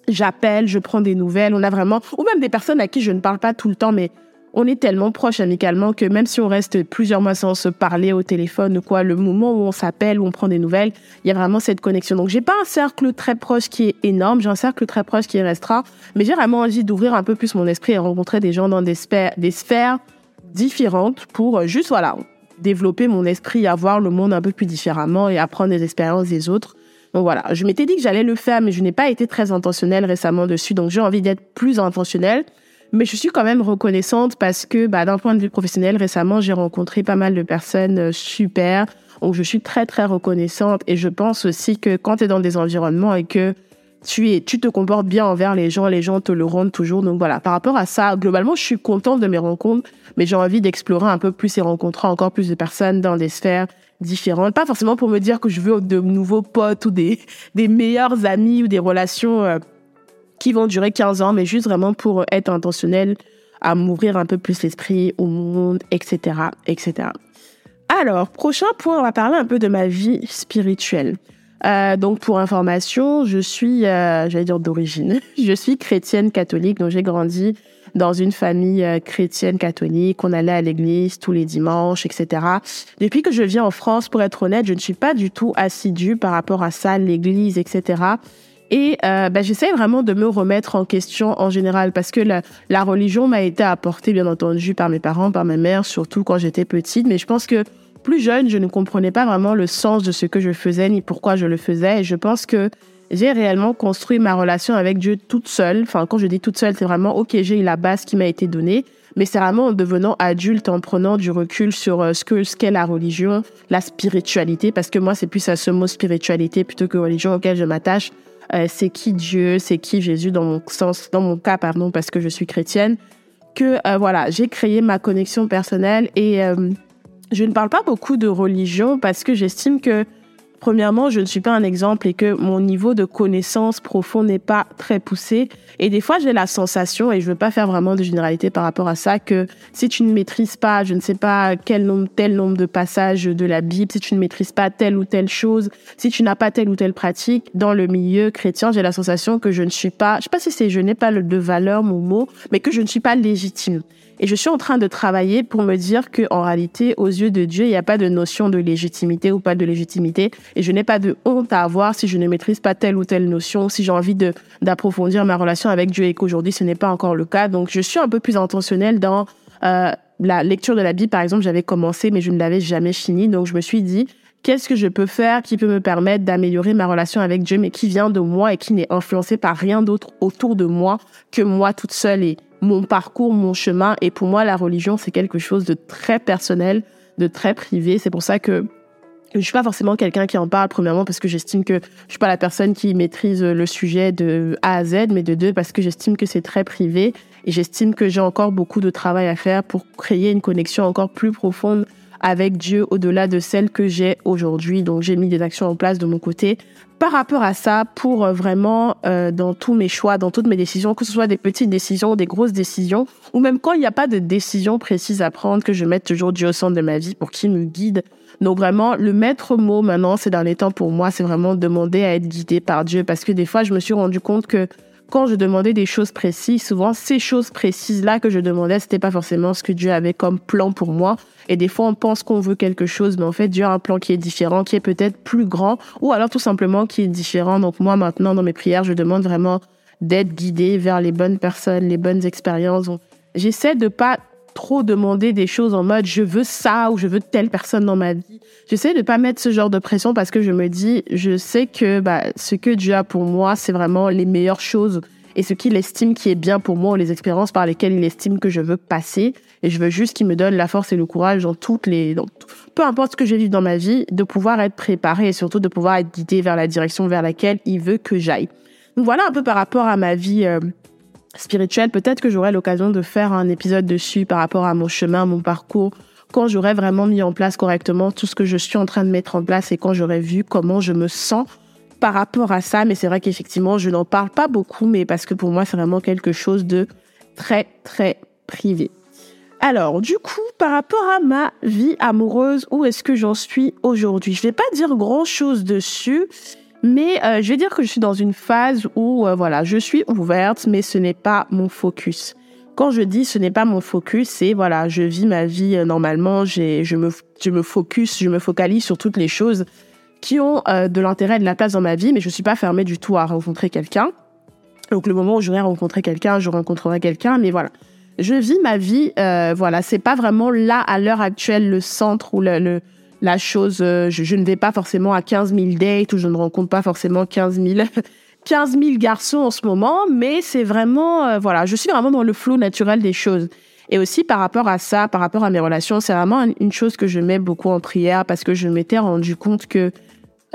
j'appelle, je prends des nouvelles. On a vraiment, ou même des personnes à qui je ne parle pas tout le temps, mais on est tellement proches amicalement que même si on reste plusieurs mois sans se parler au téléphone ou quoi, le moment où on s'appelle, où on prend des nouvelles, il y a vraiment cette connexion. Donc j'ai pas un cercle très proche qui est énorme, j'ai un cercle très proche qui est restreint, mais j'ai vraiment envie d'ouvrir un peu plus mon esprit et rencontrer des gens dans des sphères, des sphères différentes pour euh, juste voilà développer mon esprit, avoir le monde un peu plus différemment et apprendre des expériences des autres. Donc voilà, je m'étais dit que j'allais le faire, mais je n'ai pas été très intentionnelle récemment dessus, donc j'ai envie d'être plus intentionnelle. Mais je suis quand même reconnaissante parce que, bah, d'un point de vue professionnel, récemment, j'ai rencontré pas mal de personnes euh, super. Donc, je suis très, très reconnaissante. Et je pense aussi que quand tu es dans des environnements et que tu es, tu te comportes bien envers les gens, les gens te le rendent toujours. Donc voilà, par rapport à ça, globalement, je suis contente de mes rencontres, mais j'ai envie d'explorer un peu plus et rencontrer encore plus de personnes dans des sphères différentes. Pas forcément pour me dire que je veux de nouveaux potes ou des, des meilleurs amis ou des relations euh, qui vont durer 15 ans, mais juste vraiment pour être intentionnel à m'ouvrir un peu plus l'esprit au monde, etc., etc. Alors, prochain point, on va parler un peu de ma vie spirituelle. Euh, donc, pour information, je suis, euh, j'allais dire d'origine, je suis chrétienne catholique, donc j'ai grandi dans une famille euh, chrétienne catholique. On allait à l'église tous les dimanches, etc. Depuis que je viens en France, pour être honnête, je ne suis pas du tout assidue par rapport à ça, l'église, etc. Et euh, ben, j'essaie vraiment de me remettre en question en général parce que la, religion m'a été apportée, bien entendu, par mes parents, par ma mère, surtout quand j'étais petite. Mais je pense que plus jeune, je ne comprenais pas vraiment le sens de ce que je faisais ni pourquoi je le faisais. Et je pense que j'ai réellement construit ma relation avec Dieu toute seule. Enfin, quand je dis toute seule, c'est vraiment, OK, j'ai eu la base qui m'a été donnée. mais c'est vraiment en devenant adulte, en prenant du recul sur euh, ce ce qu'est la religion, la spiritualité, parce que moi c'est plus à ce mot spiritualité plutôt que religion auquel je m'attache. Euh, c'est qui Dieu, c'est qui Jésus dans mon sens, dans mon cas pardon, parce que je suis chrétienne, que euh, voilà j'ai créé ma connexion personnelle et je ne parle pas beaucoup de religion parce que j'estime que Premièrement, je ne suis pas un exemple et que mon niveau de connaissance profond n'est pas très poussé. Et des fois, j'ai la sensation, et je veux pas faire vraiment de généralité par rapport à ça, que si tu ne maîtrises pas, je ne sais pas quel nombre, tel nombre de passages de la Bible, si tu ne maîtrises pas telle ou telle chose, si tu n'as pas telle ou telle pratique dans le milieu chrétien, j'ai la sensation que je ne suis pas, je sais pas si c'est je n'ai pas de valeur, mon mot, mais que je ne suis pas légitime. Et je suis en train de travailler pour me dire que en réalité, aux yeux de Dieu, il n'y a pas de notion de légitimité ou pas de légitimité. Et je n'ai pas de honte à avoir si je ne maîtrise pas telle ou telle notion, si j'ai envie d'approfondir ma relation avec Dieu et qu'aujourd'hui ce n'est pas encore le cas. Donc je suis un peu plus intentionnelle dans euh, la lecture de la Bible. Par exemple, j'avais commencé, mais je ne l'avais jamais fini. Donc je me suis dit, qu'est-ce que je peux faire qui peut me permettre d'améliorer ma relation avec Dieu, mais qui vient de moi et qui n'est influencé par rien d'autre autour de moi que moi toute seule et mon parcours, mon chemin. Et pour moi, la religion, c'est quelque chose de très personnel, de très privé. C'est pour ça que je suis pas forcément quelqu'un qui en parle, premièrement, parce que j'estime que je suis pas la personne qui maîtrise le sujet de A à Z, mais de deux, parce que j'estime que c'est très privé et j'estime que j'ai encore beaucoup de travail à faire pour créer une connexion encore plus profonde avec Dieu au-delà de celle que j'ai aujourd'hui. Donc j'ai mis des actions en place de mon côté par rapport à ça pour euh, vraiment euh, dans tous mes choix, dans toutes mes décisions, que ce soit des petites décisions, des grosses décisions, ou même quand il n'y a pas de décision précise à prendre, que je mette toujours Dieu au centre de ma vie pour qu'il me guide. Donc vraiment, le maître mot maintenant ces derniers temps pour moi, c'est vraiment demander à être guidé par Dieu parce que des fois, je me suis rendu compte que quand je demandais des choses précises, souvent ces choses précises-là que je demandais, c'était pas forcément ce que Dieu avait comme plan pour moi. Et des fois, on pense qu'on veut quelque chose, mais en fait, Dieu a un plan qui est différent, qui est peut-être plus grand, ou alors tout simplement qui est différent. Donc moi, maintenant, dans mes prières, je demande vraiment d'être guidé vers les bonnes personnes, les bonnes expériences. J'essaie de pas trop demander des choses en mode je veux ça ou je veux telle personne dans ma vie. J'essaie de pas mettre ce genre de pression parce que je me dis je sais que bah, ce que Dieu a pour moi c'est vraiment les meilleures choses et ce qu'il estime qui est bien pour moi les expériences par lesquelles il estime que je veux passer et je veux juste qu'il me donne la force et le courage dans toutes les peu importe ce que je vis dans ma vie de pouvoir être préparé et surtout de pouvoir être guidé vers la direction vers laquelle il veut que j'aille. Donc voilà un peu par rapport à ma vie euh, spirituelle, peut-être que j'aurai l'occasion de faire un épisode dessus par rapport à mon chemin, mon parcours, quand j'aurai vraiment mis en place correctement tout ce que je suis en train de mettre en place et quand j'aurai vu comment je me sens par rapport à ça. Mais c'est vrai qu'effectivement, je n'en parle pas beaucoup, mais parce que pour moi, c'est vraiment quelque chose de très, très privé. Alors, du coup, par rapport à ma vie amoureuse, où est-ce que j'en suis aujourd'hui? Je vais pas dire grand-chose dessus. Mais euh, je vais dire que je suis dans une phase où, euh, voilà, je suis ouverte, mais ce n'est pas mon focus. Quand je dis ce n'est pas mon focus, c'est voilà, je vis ma vie euh, normalement, je me, je me focus, je me focalise sur toutes les choses qui ont de l'intérêt et de la place dans ma vie, mais je suis pas fermée du tout à rencontrer quelqu'un. Donc le moment où j'aurai rencontré quelqu'un, je rencontrerai quelqu'un, mais voilà. Je vis ma vie, voilà, c'est pas vraiment là à l'heure actuelle le centre ou le la chose, euh, je, ne vais pas forcément à 15 000 dates ou je ne rencontre pas forcément 15 000, 15 000 garçons en ce moment, mais c'est vraiment, euh, voilà, je suis vraiment dans le flot naturel des choses. Et aussi par rapport à ça, par rapport à mes relations, c'est vraiment une chose que je mets beaucoup en prière parce que je m'étais rendu compte que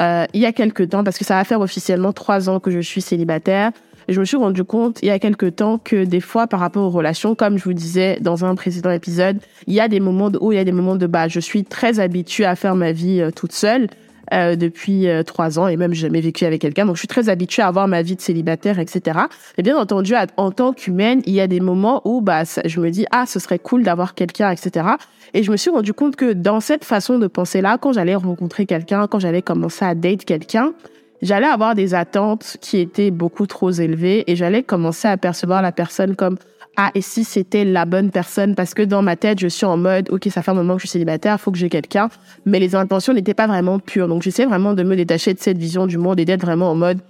euh, il y a quelques temps, parce que ça va faire officiellement trois ans que je suis célibataire, je me suis rendu compte il y a quelques temps que des fois, par rapport aux relations, comme je vous disais dans un précédent épisode, il y a des moments de haut, il y a des moments de bas. Je suis très habituée à faire ma vie euh, toute seule. Euh, depuis euh, trois ans et même jamais vécu avec quelqu'un donc je suis très habituée à avoir ma vie de célibataire etc et bien entendu en tant qu'humaine il y a des moments où bah je me dis ah ce serait cool d'avoir quelqu'un etc et je me suis rendu compte que dans cette façon de penser là quand j'allais rencontrer quelqu'un quand j'allais commencer à date quelqu'un j'allais avoir des attentes qui étaient beaucoup trop élevées et j'allais commencer à percevoir la personne comme ah et si c'était la bonne personne parce que dans ma tête je suis en mode ok ça fait un moment que je suis célibataire faut que j'ai quelqu'un mais les intentions n'étaient pas vraiment pures. Donc j'essaie vraiment de me détacher de cette vision du monde et d'être vraiment en mode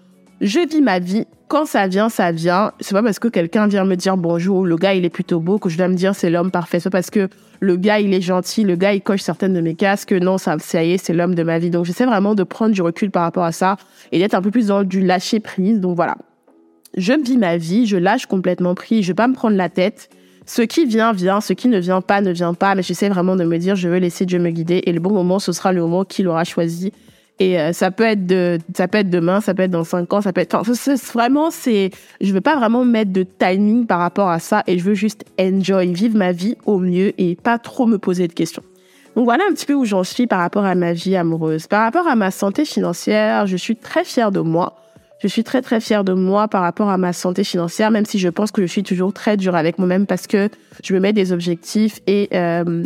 je vis ma vie. Quand ça vient, ça vient. C'est pas parce que quelqu'un vient me dire bonjour, le gars il est plutôt beau que je dois me dire c'est l'homme parfait. C'est parce que le gars il est gentil, le gars il coche certaines de mes cases que non, ça, ça y est, c'est l'homme de ma vie. Donc j'essaie vraiment de prendre du recul par rapport à ça et d'être un peu plus dans du lâcher prise. Donc voilà. Je vis ma vie, je lâche complètement prise, je vais pas me prendre la tête. ce qui vient, vient, ce qui ne vient pas, ne vient pas, mais j'essaie vraiment de me dire, je veux laisser Dieu me guider et le bon moment, ce sera le moment qu'il aura choisi. Et euh, ça peut être de, ça peut être demain, ça peut être dans cinq ans, ça peut être, enfin, vraiment, c'est, je veux pas vraiment mettre de timing par rapport à ça et je veux juste enjoy, vivre ma vie au mieux et pas trop me poser de questions. Donc voilà un petit peu où j'en suis par rapport à ma vie amoureuse. Par rapport à ma santé financière, je suis très fière de moi. Je suis très très fière de moi par rapport à ma santé financière, même si je pense que je suis toujours très dure avec moi-même parce que je me mets des objectifs et euh,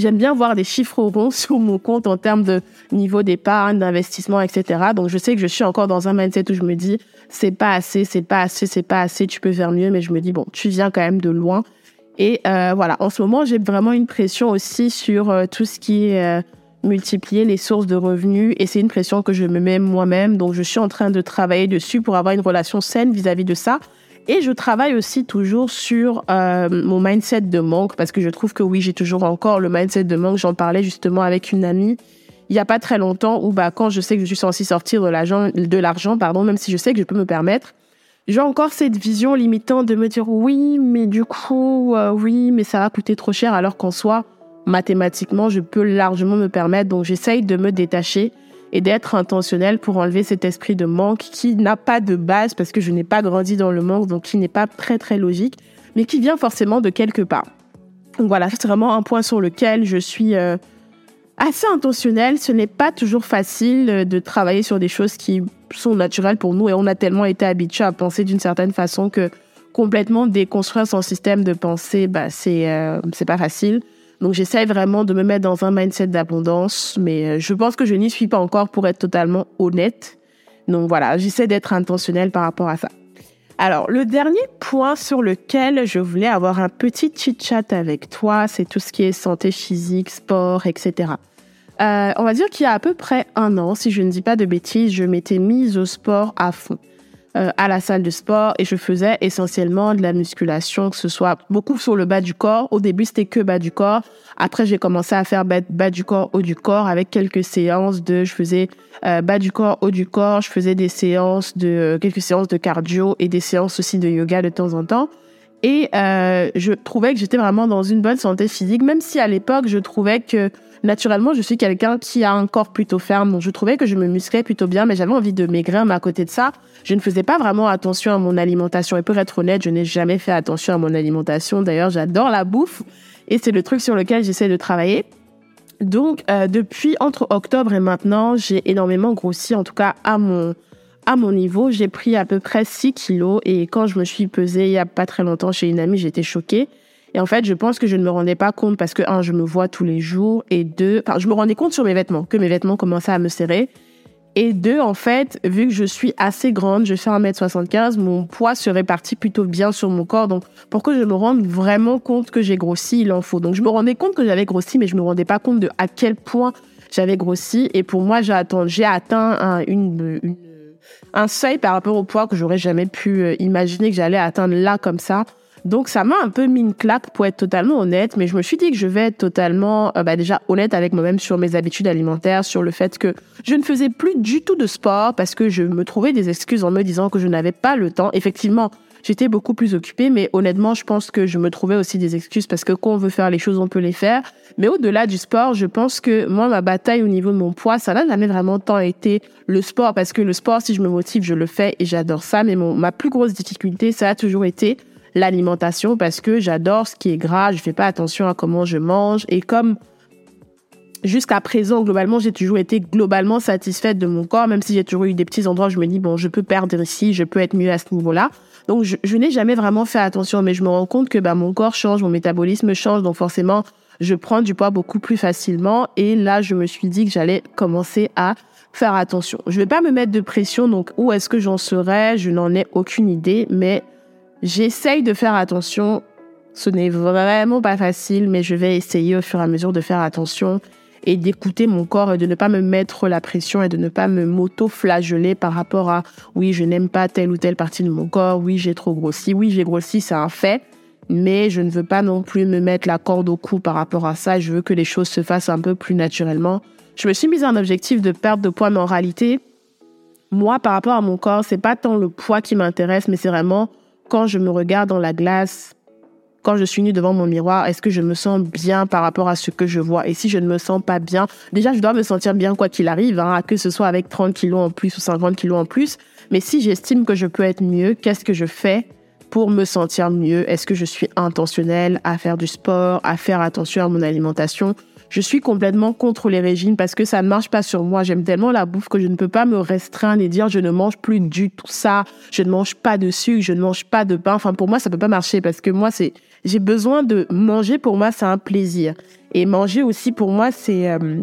j'aime bien voir des chiffres ronds sur mon compte en termes de niveau d'épargne, d'investissement, etc. Donc je sais que je suis encore dans un mindset où je me dis c'est pas assez, c'est pas assez, c'est pas assez, tu peux faire mieux, mais je me dis bon, tu viens quand même de loin. Et euh, voilà, en ce moment j'ai vraiment une pression aussi sur euh, tout ce qui est euh, multiplier les sources de revenus et c'est une pression que je me mets moi-même. Donc je suis en train de travailler dessus pour avoir une relation saine vis-à-vis de ça. Et je travaille aussi toujours sur euh, mon mindset de manque parce que je trouve que oui, j'ai toujours encore le mindset de manque. J'en parlais justement avec une amie il y a pas très longtemps où bah quand je sais que je suis censée sortir de l'argent de l'argent pardon, même si je sais que je peux me permettre, j'ai encore cette vision limitante de me dire oui, mais du coup euh, oui, mais ça va coûter trop cher alors qu'en soi mathématiquement, je peux largement me permettre. Donc, j'essaye de me détacher et d'être intentionnel pour enlever cet esprit de manque qui n'a pas de base parce que je n'ai pas grandi dans le manque, donc qui n'est pas très très logique, mais qui vient forcément de quelque part. Donc voilà, c'est vraiment un point sur lequel je suis euh, assez intentionnel. Ce n'est pas toujours facile de travailler sur des choses qui sont naturelles pour nous et on a tellement été habitué à penser d'une certaine façon que complètement déconstruire son système de pensée, bah, c'est euh, pas facile. Donc j'essaie vraiment de me mettre dans un mindset d'abondance, mais euh, je pense que je n'y suis pas encore pour être totalement honnête. Donc voilà, j'essaie d'être intentionnelle par rapport à ça. Alors, le dernier point sur lequel je voulais avoir un petit chit-chat avec toi, c'est tout ce qui est santé physique, sport, etc. Euh, on va dire qu'il y a à peu près un an, si je ne dis pas de bêtises, je m'étais mise au sport à fond. Euh, à la salle de sport et je faisais essentiellement de la musculation, que ce soit beaucoup sur le bas du corps. Au début, c'était que bas du corps. Après, j'ai commencé à faire bas, du corps, haut du corps avec quelques séances de, je faisais euh, bas du corps, haut du corps. Je faisais des séances de, quelques séances de cardio et des séances aussi de yoga de temps en temps. Et euh, je trouvais que j'étais vraiment dans une bonne santé physique, même si à l'époque, je trouvais que naturellement, je suis quelqu'un qui a un corps plutôt ferme. Donc, je trouvais que je me musclais plutôt bien, mais j'avais envie de maigrir. Mais à côté de ça, je ne faisais pas vraiment attention à mon alimentation. Et pour être honnête, je n'ai jamais fait attention à mon alimentation. D'ailleurs, j'adore la bouffe. Et c'est le truc sur lequel j'essaie de travailler. Donc, euh, depuis entre octobre et maintenant, j'ai énormément grossi, en tout cas à mon, à mon niveau. J'ai pris à peu près 6 kilos et quand je me suis pesée il y a pas très longtemps chez une amie, j'étais choquée. Et en fait, je pense que je ne me rendais pas compte parce que, un, je me vois tous les jours et deux, enfin, je me rendais compte sur mes vêtements, que mes vêtements commençaient à me serrer. Et deux, en fait, vu que je suis assez grande, je fais 1m75, mon poids se répartit plutôt bien sur mon corps. Donc, pour que je me rende vraiment compte que j'ai grossi, il en faut. Donc, je me rendais compte que j'avais grossi, mais je me rendais pas compte de à quel point j'avais grossi. Et pour moi, j'ai atteint, une, un seuil par rapport au poids que j'aurais jamais pu euh, imaginer que j'allais atteindre là comme ça. Donc ça m'a un peu mis une claque pour être totalement honnête, mais je me suis dit que je vais être totalement euh, bah, déjà honnête avec moi-même sur mes habitudes alimentaires, sur le fait que je ne faisais plus du tout de sport parce que je me trouvais des excuses en me disant que je n'avais pas le temps. Effectivement, j'étais beaucoup plus occupée, mais honnêtement, je pense que je me trouvais aussi des excuses parce que quand on veut faire les choses, on peut les faire. Mais au-delà du sport, je pense que moi, ma bataille au niveau de mon poids, ça n'a jamais vraiment tant été le sport parce que le sport, si je me motive, je le fais et j'adore ça. Mais ma plus grosse difficulté, ça a toujours été l'alimentation parce que j'adore ce qui est gras, je fais pas attention à comment je mange et comme jusqu'à présent, globalement, j'ai toujours été globalement satisfaite de mon corps, même si j'ai toujours eu des petits endroits où je me dis, bon, je peux perdre ici, je peux être mieux à ce niveau-là. Donc, je, n'ai jamais vraiment fait attention, mais je me rends compte que bah, mon corps change, mon métabolisme change, donc forcément, je prends du poids beaucoup plus facilement. Et là, je me suis dit que j'allais commencer à faire attention. Je vais pas me mettre de pression, donc où est-ce que j'en serai Je n'en ai aucune idée, mais J'essaye de faire attention. Ce n'est vraiment pas facile, mais je vais essayer au fur et à mesure de faire attention et d'écouter mon corps et de ne pas me mettre la pression et de ne pas me m'auto-flageller par rapport à oui, je n'aime pas telle ou telle partie de mon corps, oui, j'ai trop grossi, oui, j'ai grossi, c'est un fait, mais je ne veux pas non plus me mettre la corde au cou par rapport à ça, je veux que les choses se fassent un peu plus naturellement. Je me suis mise un objectif de perte de poids, mais en réalité, moi, par rapport à mon corps, c'est pas tant le poids qui m'intéresse, mais c'est vraiment quand je me regarde dans la glace, quand je suis nue devant mon miroir, est-ce que je me sens bien par rapport à ce que je vois? Et si je ne me sens pas bien, déjà, je dois me sentir bien quoi qu'il arrive, hein, que ce soit avec 30 kilos en plus ou 50 kilos en plus. Mais si j'estime que je peux être mieux, qu'est-ce que je fais pour me sentir mieux? Est-ce que je suis intentionnelle à faire du sport, à faire attention à mon alimentation? Je suis complètement contre les régimes parce que ça ne marche pas sur moi. J'aime tellement la bouffe que je ne peux pas me restreindre et dire je ne mange plus du tout ça, je ne mange pas de sucre, je ne mange pas de pain. Enfin, pour moi, ça peut pas marcher parce que moi, c'est, j'ai besoin de manger. Pour moi, c'est un plaisir. Et manger aussi, pour moi, c'est, euh,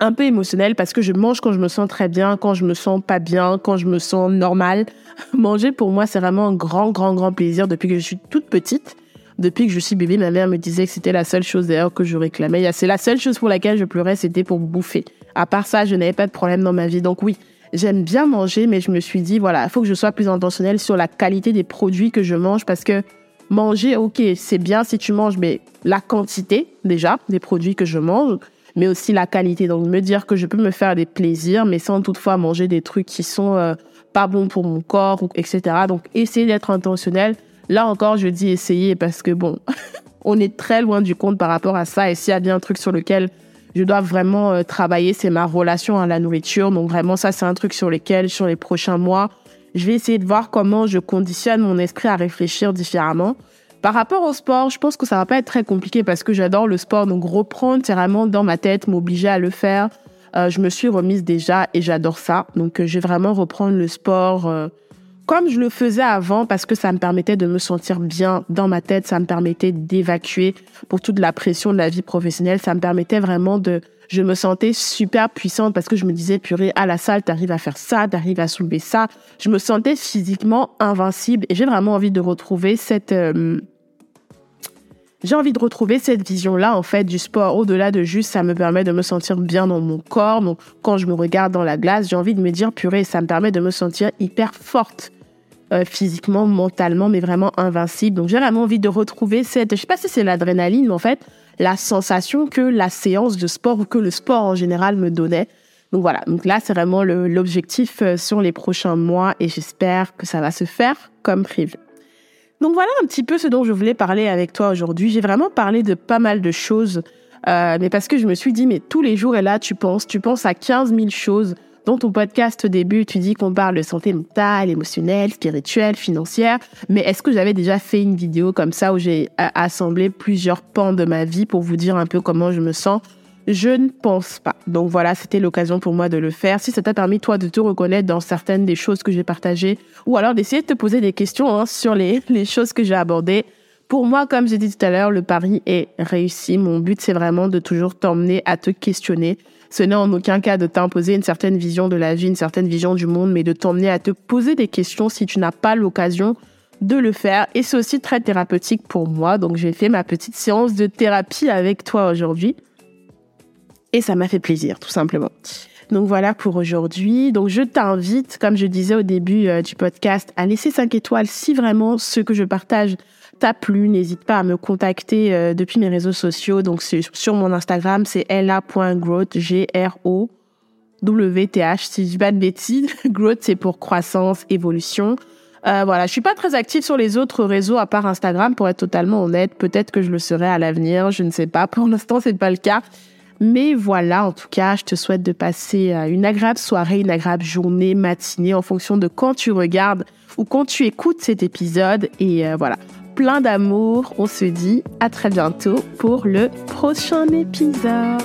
un peu émotionnel parce que je mange quand je me sens très bien, quand je me sens pas bien, quand je me sens normal. Manger pour moi, c'est vraiment un grand, grand, grand plaisir depuis que je suis toute petite. Depuis que je suis bébé, ma mère me disait que c'était la seule chose d'ailleurs que je réclamais. C'est la seule chose pour laquelle je pleurais, c'était pour bouffer. À part ça, je n'avais pas de problème dans ma vie. Donc oui, j'aime bien manger, mais je me suis dit, voilà, il faut que je sois plus intentionnelle sur la qualité des produits que je mange parce que manger, ok, c'est bien si tu manges, mais la quantité déjà des produits que je mange, mais aussi la qualité. Donc me dire que je peux me faire des plaisirs, mais sans toutefois manger des trucs qui sont euh, pas bons pour mon corps, etc. Donc essayer d'être intentionnel Là encore, je dis essayer parce que bon, on est très loin du compte par rapport à ça. Et s'il y a bien un truc sur lequel je dois vraiment euh, travailler, c'est ma relation à la nourriture. Donc vraiment, ça, c'est un truc sur lequel, sur les prochains mois, je vais essayer de voir comment je conditionne mon esprit à réfléchir différemment. Par rapport au sport, je pense que ça va pas être très compliqué parce que j'adore le sport. Donc reprendre, c'est vraiment dans ma tête, m'obliger à le faire. Euh, je me suis remise déjà et j'adore ça. Donc euh, je vais vraiment reprendre le sport comme je le faisais avant parce que ça me permettait de me sentir bien dans ma tête, ça me permettait d'évacuer pour toute la pression de la vie professionnelle, ça me permettait vraiment de je me sentais super puissante parce que je me disais purée à la salle, t'arrives à faire ça, t'arrives à soulever ça. Je me sentais physiquement invincible et j'ai vraiment envie de retrouver cette euh, j'ai envie de retrouver cette vision-là, en fait, du sport. Au-delà de juste, ça me permet de me sentir bien dans mon corps. Donc, quand je me regarde dans la glace, j'ai envie de me dire, purée, ça me permet de me sentir hyper forte. Euh, physiquement, mentalement, mais vraiment invincible. Donc j'ai vraiment envie de retrouver cette, je sais pas si c'est l'adrénaline, mais en fait, la sensation que la séance de sport ou que le sport en général me donnait. Donc voilà, donc là c'est vraiment l'objectif euh, sur les prochains mois et j'espère que ça va se faire comme prévu. Donc voilà un petit peu ce dont je voulais parler avec toi aujourd'hui. J'ai vraiment parlé de pas mal de choses, euh, mais parce que je me suis dit, mais tous les jours et là tu penses, tu penses à 15 000 choses dans ton podcast au début, tu dis qu'on parle de santé mentale, émotionnelle, spirituelle, financière. Mais est-ce que j'avais déjà fait une vidéo comme ça où j'ai assemblé plusieurs pans de ma vie pour vous dire un peu comment je me sens? Je ne pense pas. Donc voilà, c'était l'occasion pour moi de le faire. Si ça t'a permis, toi, de te reconnaître dans certaines des choses que j'ai partagées, ou alors d'essayer de te poser des questions hein, sur les, choses que j'ai abordées. Pour moi, comme j'ai dit tout à l'heure, le pari est réussi. Mon but, c'est vraiment de toujours t'emmener à te questionner ce n'est en aucun cas de t'imposer une certaine vision de la vie, une certaine vision du monde, mais de t'emmener à te poser des questions si tu n'as pas l'occasion de le faire. Et c'est aussi très thérapeutique pour moi. Donc j'ai fait ma petite séance de thérapie avec toi aujourd'hui. Et ça m'a fait plaisir, tout simplement. Donc voilà pour aujourd'hui. Donc je t'invite, comme je disais au début euh, du podcast, à laisser 5 étoiles si vraiment ce que je partage t'a plu, n'hésite pas à me contacter euh, depuis mes réseaux sociaux. Donc sur mon Instagram, c'est la.growth, G-R-O. W-T-H, si je dis pas de bêtises. growth, c'est pour croissance, évolution. Euh, voilà, je suis pas très active sur les autres réseaux à part Instagram, pour être totalement honnête. Peut-être que je le serai à l'avenir, je ne sais pas. Pour l'instant, c'est pas le cas. Mais voilà, en tout cas, je te souhaite de passer euh, une agréable soirée, une agréable journée, matinée, en fonction de quand tu regardes ou quand tu écoutes cet épisode. Et voilà, plein d'amour. On se dit à très bientôt pour le prochain épisode.